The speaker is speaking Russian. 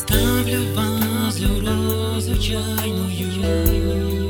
ставлю вас розу чайною.